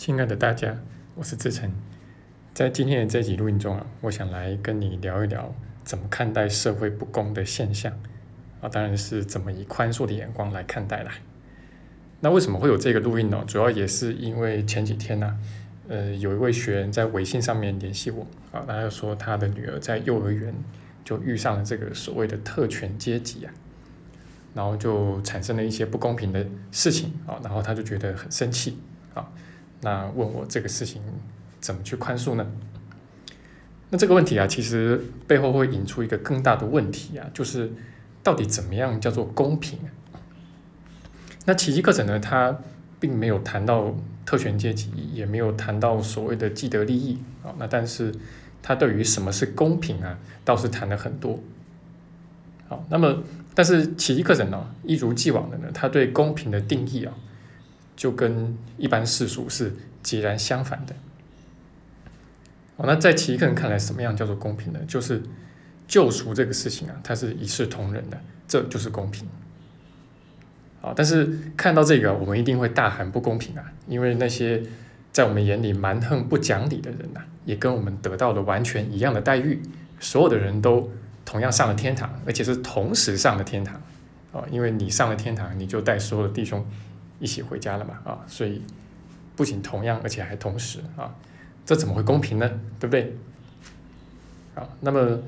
亲爱的大家，我是志成。在今天的这集录音中啊，我想来跟你聊一聊怎么看待社会不公的现象啊，当然是怎么以宽恕的眼光来看待啦。那为什么会有这个录音呢？主要也是因为前几天呢，呃，有一位学员在微信上面联系我啊，他就说他的女儿在幼儿园就遇上了这个所谓的特权阶级啊，然后就产生了一些不公平的事情啊，然后他就觉得很生气啊。那问我这个事情怎么去宽恕呢？那这个问题啊，其实背后会引出一个更大的问题啊，就是到底怎么样叫做公平？那奇迹课程呢，它并没有谈到特权阶级，也没有谈到所谓的既得利益啊。那但是它对于什么是公平啊，倒是谈了很多。好，那么但是奇迹课程呢，一如既往的呢，它对公平的定义啊。就跟一般世俗是截然相反的。哦，那在其一个人看来，什么样叫做公平呢？就是救赎这个事情啊，它是一视同仁的，这就是公平。啊，但是看到这个，我们一定会大喊不公平啊！因为那些在我们眼里蛮横不讲理的人呐，也跟我们得到了完全一样的待遇，所有的人都同样上了天堂，而且是同时上了天堂。啊，因为你上了天堂，你就带所有的弟兄。一起回家了嘛啊，所以不仅同样，而且还同时啊，这怎么会公平呢？对不对？啊，那么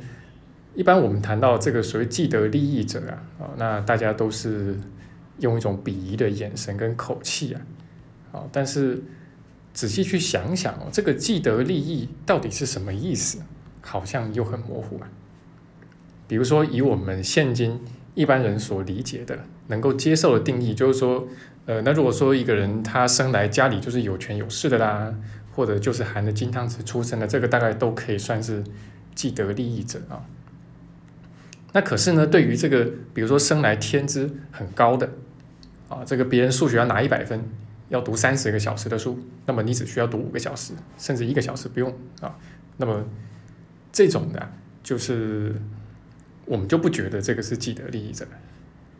一般我们谈到这个所谓既得利益者啊，啊，那大家都是用一种鄙夷的眼神跟口气啊，啊，但是仔细去想想哦，这个既得利益到底是什么意思？好像又很模糊啊。比如说以我们现今一般人所理解的、能够接受的定义，就是说。呃，那如果说一个人他生来家里就是有权有势的啦，或者就是含着金汤匙出生的，这个大概都可以算是既得利益者啊。那可是呢，对于这个，比如说生来天资很高的啊，这个别人数学要拿一百分，要读三十个小时的书，那么你只需要读五个小时，甚至一个小时不用啊。那么这种的，就是我们就不觉得这个是既得利益者。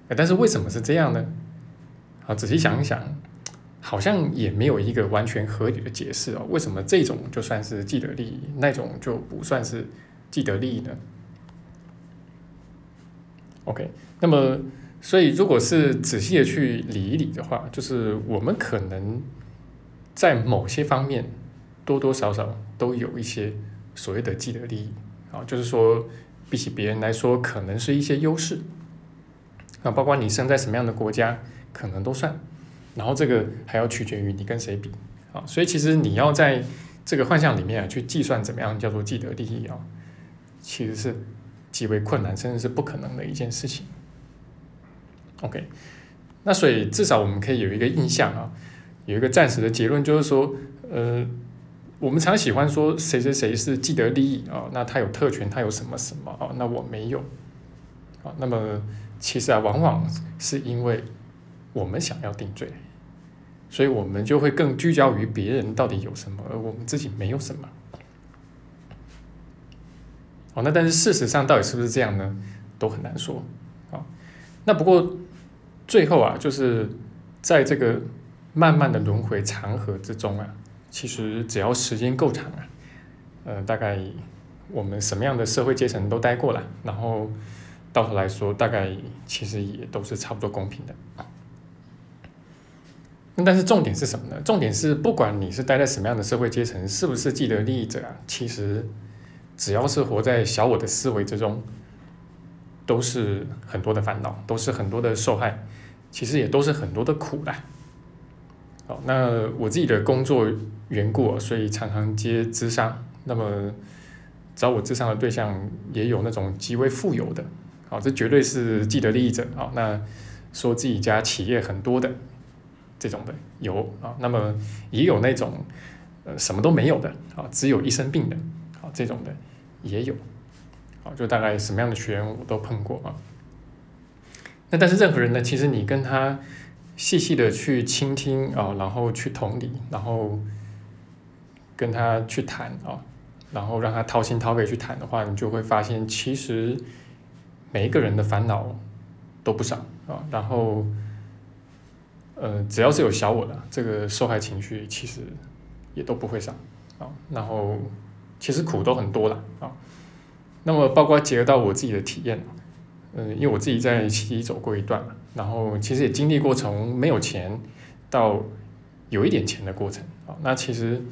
但是为什么是这样呢？啊，仔细想一想，好像也没有一个完全合理的解释哦。为什么这种就算是既得利益，那种就不算是既得利益呢？OK，那么所以如果是仔细的去理一理的话，就是我们可能在某些方面多多少少都有一些所谓的既得利益啊，就是说比起别人来说，可能是一些优势啊，包括你生在什么样的国家。可能都算，然后这个还要取决于你跟谁比啊，所以其实你要在这个幻象里面啊去计算怎么样叫做既得利益啊，其实是极为困难，甚至是不可能的一件事情。OK，那所以至少我们可以有一个印象啊，有一个暂时的结论，就是说，呃，我们常喜欢说谁谁谁是既得利益啊，那他有特权，他有什么什么啊，那我没有啊，那么其实啊，往往是因为。我们想要定罪，所以我们就会更聚焦于别人到底有什么，而我们自己没有什么。哦，那但是事实上到底是不是这样呢？都很难说。啊，那不过最后啊，就是在这个慢慢的轮回长河之中啊，其实只要时间够长啊，呃，大概我们什么样的社会阶层都待过了，然后到头来说，大概其实也都是差不多公平的。但是重点是什么呢？重点是不管你是待在什么样的社会阶层，是不是既得利益者啊，其实只要是活在小我的思维之中，都是很多的烦恼，都是很多的受害，其实也都是很多的苦啦。好，那我自己的工作缘故，所以常常接资商，那么找我资商的对象也有那种极为富有的，好，这绝对是既得利益者啊。那说自己家企业很多的。这种的有啊，那么也有那种呃什么都没有的啊，只有一生病的啊，这种的也有啊，就大概什么样的学员我都碰过啊。那但是任何人呢，其实你跟他细细的去倾听啊，然后去同理，然后跟他去谈啊，然后让他掏心掏肺去谈的话，你就会发现，其实每一个人的烦恼都不少啊，然后。呃，只要是有小我的这个受害情绪，其实也都不会少啊。然后其实苦都很多了啊。那么包括结合到我自己的体验，嗯，因为我自己在奇迹走过一段嘛，然后其实也经历过从没有钱到有一点钱的过程啊。那其实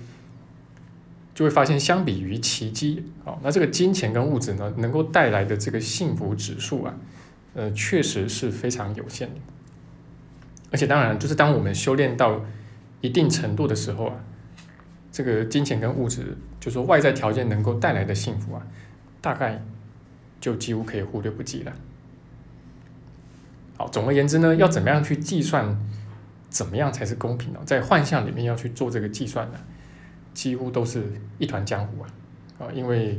就会发现，相比于奇迹啊，那这个金钱跟物质呢，能够带来的这个幸福指数啊，呃，确实是非常有限的。而且当然，就是当我们修炼到一定程度的时候啊，这个金钱跟物质，就是说外在条件能够带来的幸福啊，大概就几乎可以忽略不计了。好，总而言之呢，要怎么样去计算，怎么样才是公平呢？在幻象里面要去做这个计算呢，几乎都是一团浆糊啊！啊，因为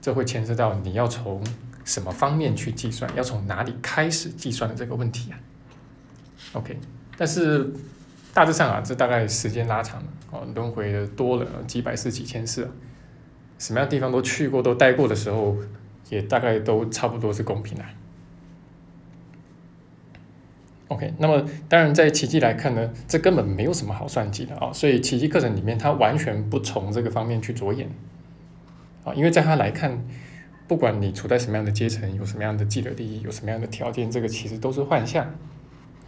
这会牵涉到你要从什么方面去计算，要从哪里开始计算的这个问题啊。OK，但是大致上啊，这大概时间拉长了哦，轮回的多了几百次、几千次，什么样地方都去过、都待过的时候，也大概都差不多是公平的。OK，那么当然在奇迹来看呢，这根本没有什么好算计的啊，所以奇迹课程里面它完全不从这个方面去着眼啊，因为在他来看，不管你处在什么样的阶层，有什么样的既得利益，有什么样的条件，这个其实都是幻象。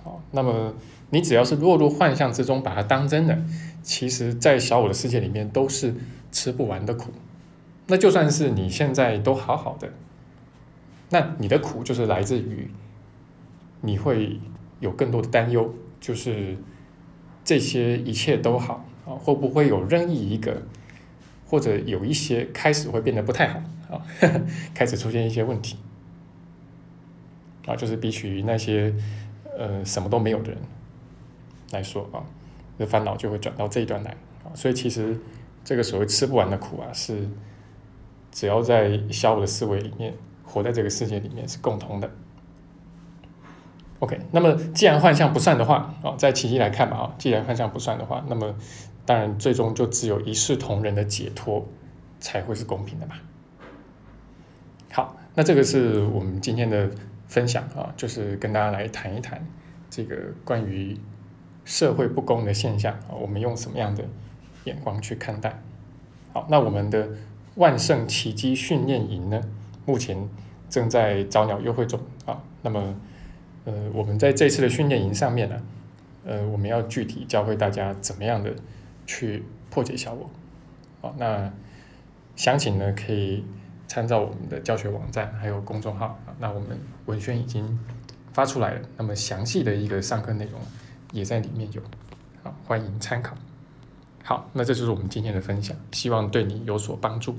好那么你只要是落入幻象之中，把它当真的，其实，在小我的世界里面都是吃不完的苦。那就算是你现在都好好的，那你的苦就是来自于你会有更多的担忧，就是这些一切都好啊，会不会有任意一个，或者有一些开始会变得不太好啊，开始出现一些问题啊，就是比起那些。呃，什么都没有的人来说啊，这烦恼就会转到这一段来啊。所以其实这个所谓吃不完的苦啊，是只要在小我的思维里面活在这个世界里面是共同的。OK，那么既然幻象不算的话啊，在奇迹来看吧啊，既然幻象不算的话，那么当然最终就只有一视同仁的解脱才会是公平的嘛。好，那这个是我们今天的。分享啊，就是跟大家来谈一谈这个关于社会不公的现象啊，我们用什么样的眼光去看待？好，那我们的万圣奇迹训练营呢，目前正在早鸟优惠中啊。那么，呃，我们在这次的训练营上面呢，呃，我们要具体教会大家怎么样的去破解小我。好，那详情呢可以。参照我们的教学网站还有公众号，那我们文宣已经发出来了，那么详细的一个上课内容也在里面有，好欢迎参考。好，那这就是我们今天的分享，希望对你有所帮助。